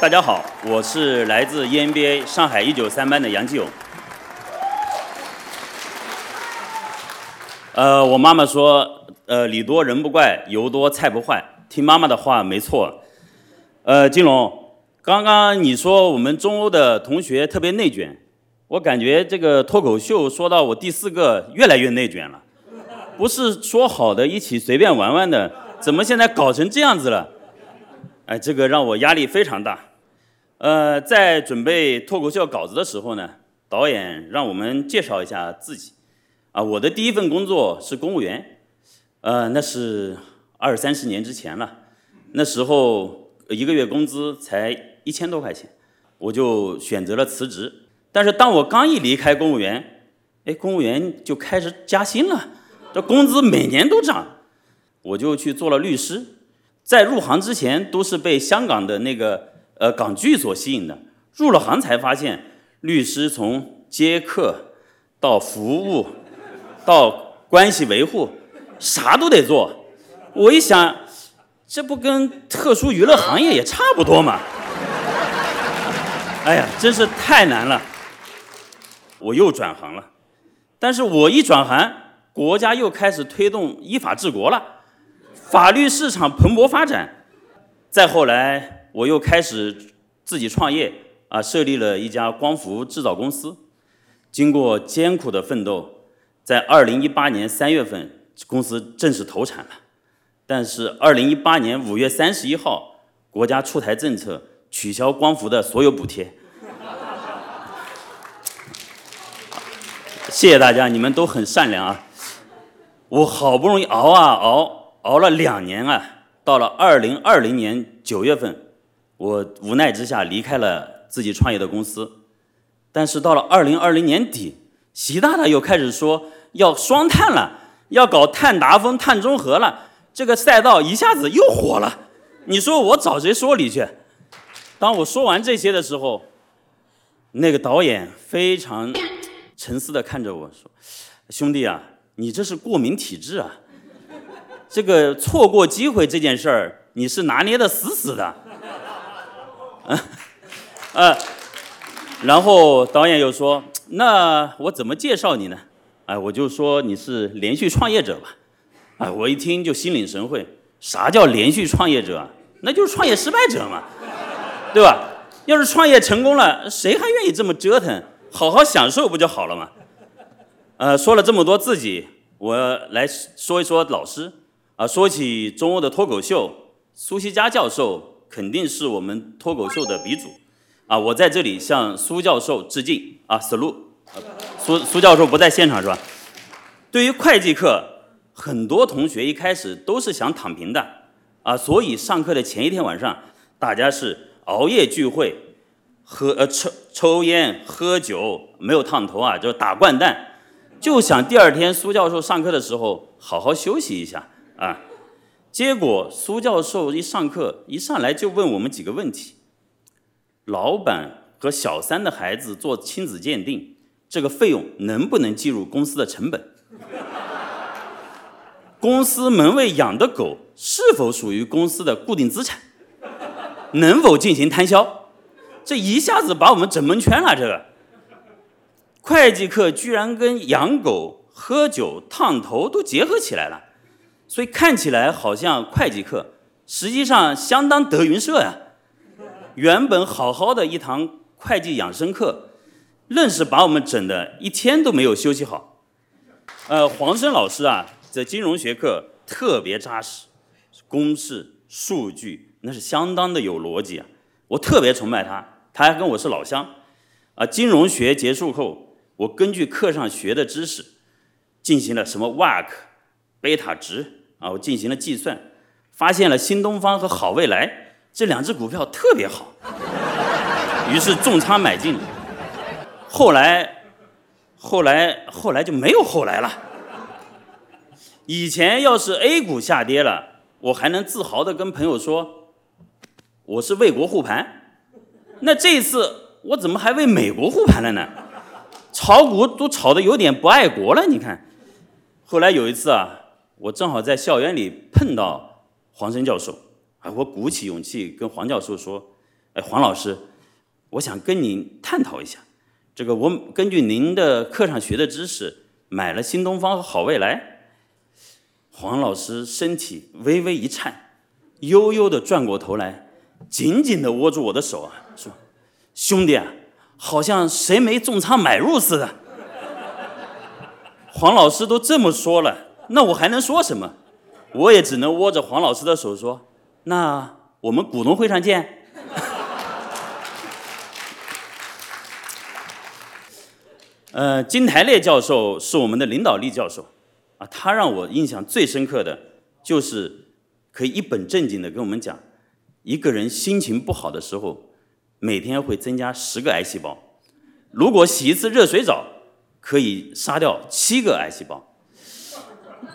大家好，我是来自 EMBA 上海一九三班的杨继勇。呃，我妈妈说，呃，礼多人不怪，油多菜不坏。听妈妈的话没错。呃，金龙，刚刚你说我们中欧的同学特别内卷，我感觉这个脱口秀说到我第四个越来越内卷了。不是说好的一起随便玩玩的，怎么现在搞成这样子了？哎，这个让我压力非常大。呃，在准备脱口秀稿子的时候呢，导演让我们介绍一下自己。啊，我的第一份工作是公务员，呃，那是二三十年之前了。那时候一个月工资才一千多块钱，我就选择了辞职。但是当我刚一离开公务员，哎，公务员就开始加薪了，这工资每年都涨，我就去做了律师。在入行之前都是被香港的那个呃港剧所吸引的，入了行才发现，律师从接客到服务。到关系维护，啥都得做。我一想，这不跟特殊娱乐行业也差不多吗？哎呀，真是太难了。我又转行了，但是我一转行，国家又开始推动依法治国了，法律市场蓬勃发展。再后来，我又开始自己创业啊，设立了一家光伏制造公司。经过艰苦的奋斗。在二零一八年三月份，公司正式投产了。但是二零一八年五月三十一号，国家出台政策，取消光伏的所有补贴。谢谢大家，你们都很善良啊！我好不容易熬啊熬，熬了两年啊，到了二零二零年九月份，我无奈之下离开了自己创业的公司。但是到了二零二零年底，习大大又开始说。要双碳了，要搞碳达峰、碳中和了，这个赛道一下子又火了。你说我找谁说理去？当我说完这些的时候，那个导演非常沉思的看着我说：“兄弟啊，你这是过敏体质啊，这个错过机会这件事儿，你是拿捏的死死的。”嗯，呃，然后导演又说：“那我怎么介绍你呢？”哎，我就说你是连续创业者吧，哎，我一听就心领神会。啥叫连续创业者？那就是创业失败者嘛，对吧？要是创业成功了，谁还愿意这么折腾？好好享受不就好了吗？呃，说了这么多自己，我来说一说老师。啊，说起中欧的脱口秀，苏西佳教授肯定是我们脱口秀的鼻祖。啊，我在这里向苏教授致敬。啊，salute。苏苏教授不在现场是吧？对于会计课，很多同学一开始都是想躺平的啊，所以上课的前一天晚上，大家是熬夜聚会，喝呃抽抽烟喝酒，没有烫头啊，就是打掼蛋，就想第二天苏教授上课的时候好好休息一下啊。结果苏教授一上课一上来就问我们几个问题：老板和小三的孩子做亲子鉴定。这个费用能不能计入公司的成本？公司门卫养的狗是否属于公司的固定资产？能否进行摊销？这一下子把我们整蒙圈了。这个会计课居然跟养狗、喝酒、烫头都结合起来了，所以看起来好像会计课，实际上相当德云社呀。原本好好的一堂会计养生课。愣是把我们整的一天都没有休息好。呃，黄生老师啊，这金融学课特别扎实，公式、数据那是相当的有逻辑啊。我特别崇拜他，他还跟我是老乡。啊，金融学结束后，我根据课上学的知识，进行了什么 WACC、贝塔值啊，我进行了计算，发现了新东方和好未来这两只股票特别好，于是重仓买进。后来，后来，后来就没有后来了。以前要是 A 股下跌了，我还能自豪的跟朋友说，我是为国护盘。那这次我怎么还为美国护盘了呢？炒股都炒的有点不爱国了。你看，后来有一次啊，我正好在校园里碰到黄生教授，啊，我鼓起勇气跟黄教授说，哎，黄老师，我想跟您探讨一下，这个我根据您的课上学的知识，买了新东方和好未来。黄老师身体微微一颤，悠悠地转过头来，紧紧地握住我的手啊，说：“兄弟啊，好像谁没重仓买入似的。”黄老师都这么说了，那我还能说什么？我也只能握着黄老师的手说：“那我们股东会上见。”呃，金台烈教授是我们的领导力教授。啊，他让我印象最深刻的，就是可以一本正经的跟我们讲，一个人心情不好的时候，每天会增加十个癌细胞，如果洗一次热水澡，可以杀掉七个癌细胞。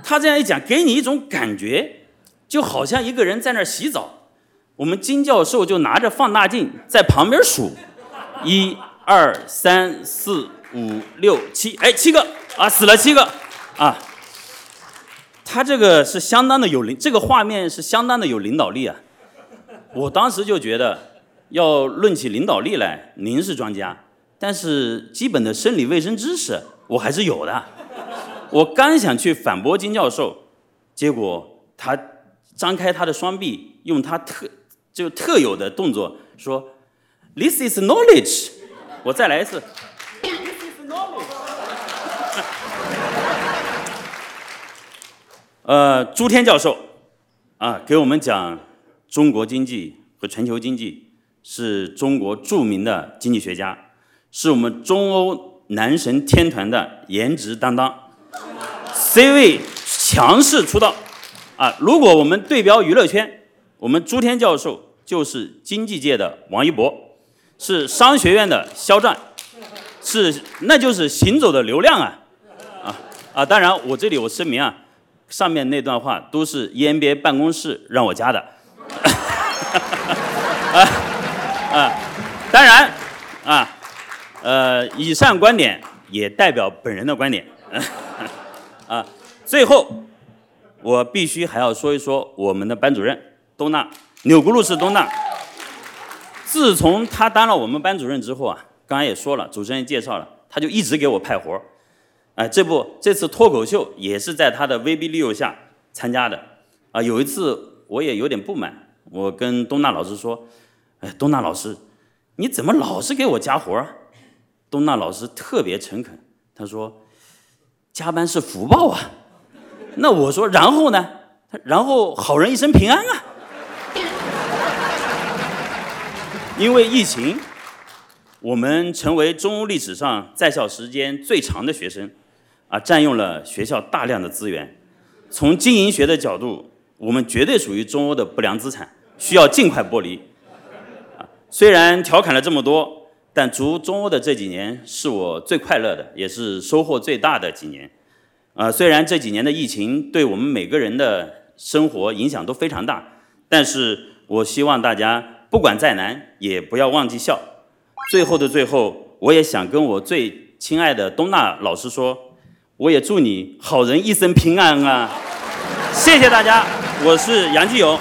他这样一讲，给你一种感觉，就好像一个人在那儿洗澡，我们金教授就拿着放大镜在旁边数，一、二、三、四、五、六、七，哎，七个啊，死了七个啊。他这个是相当的有领，这个画面是相当的有领导力啊！我当时就觉得，要论起领导力来，您是专家，但是基本的生理卫生知识我还是有的。我刚想去反驳金教授，结果他张开他的双臂，用他特就特有的动作说：“This is knowledge。”我再来一次。呃，朱天教授，啊，给我们讲中国经济和全球经济，是中国著名的经济学家，是我们中欧男神天团的颜值担当，C 位强势出道，啊，如果我们对标娱乐圈，我们朱天教授就是经济界的王一博，是商学院的肖战，是那就是行走的流量啊，啊啊，当然我这里我声明啊。上面那段话都是 EMBA 办公室让我加的，啊啊，当然啊，呃，以上观点也代表本人的观点，啊，最后我必须还要说一说我们的班主任东娜，钮钴禄氏东娜，自从他当了我们班主任之后啊，刚才也说了，主持人介绍了，他就一直给我派活儿。哎，这不，这次脱口秀也是在他的威逼利诱下参加的。啊，有一次我也有点不满，我跟东娜老师说：“哎，东娜老师，你怎么老是给我加活儿？”东娜老师特别诚恳，他说：“加班是福报啊。”那我说：“然后呢？”然后好人一生平安啊。因为疫情，我们成为中欧历史上在校时间最长的学生。啊，占用了学校大量的资源。从经营学的角度，我们绝对属于中欧的不良资产，需要尽快剥离。啊，虽然调侃了这么多，但读中欧的这几年是我最快乐的，也是收获最大的几年。啊，虽然这几年的疫情对我们每个人的生活影响都非常大，但是我希望大家不管再难，也不要忘记笑。最后的最后，我也想跟我最亲爱的东娜老师说。我也祝你好人一生平安啊！谢谢大家，我是杨继勇。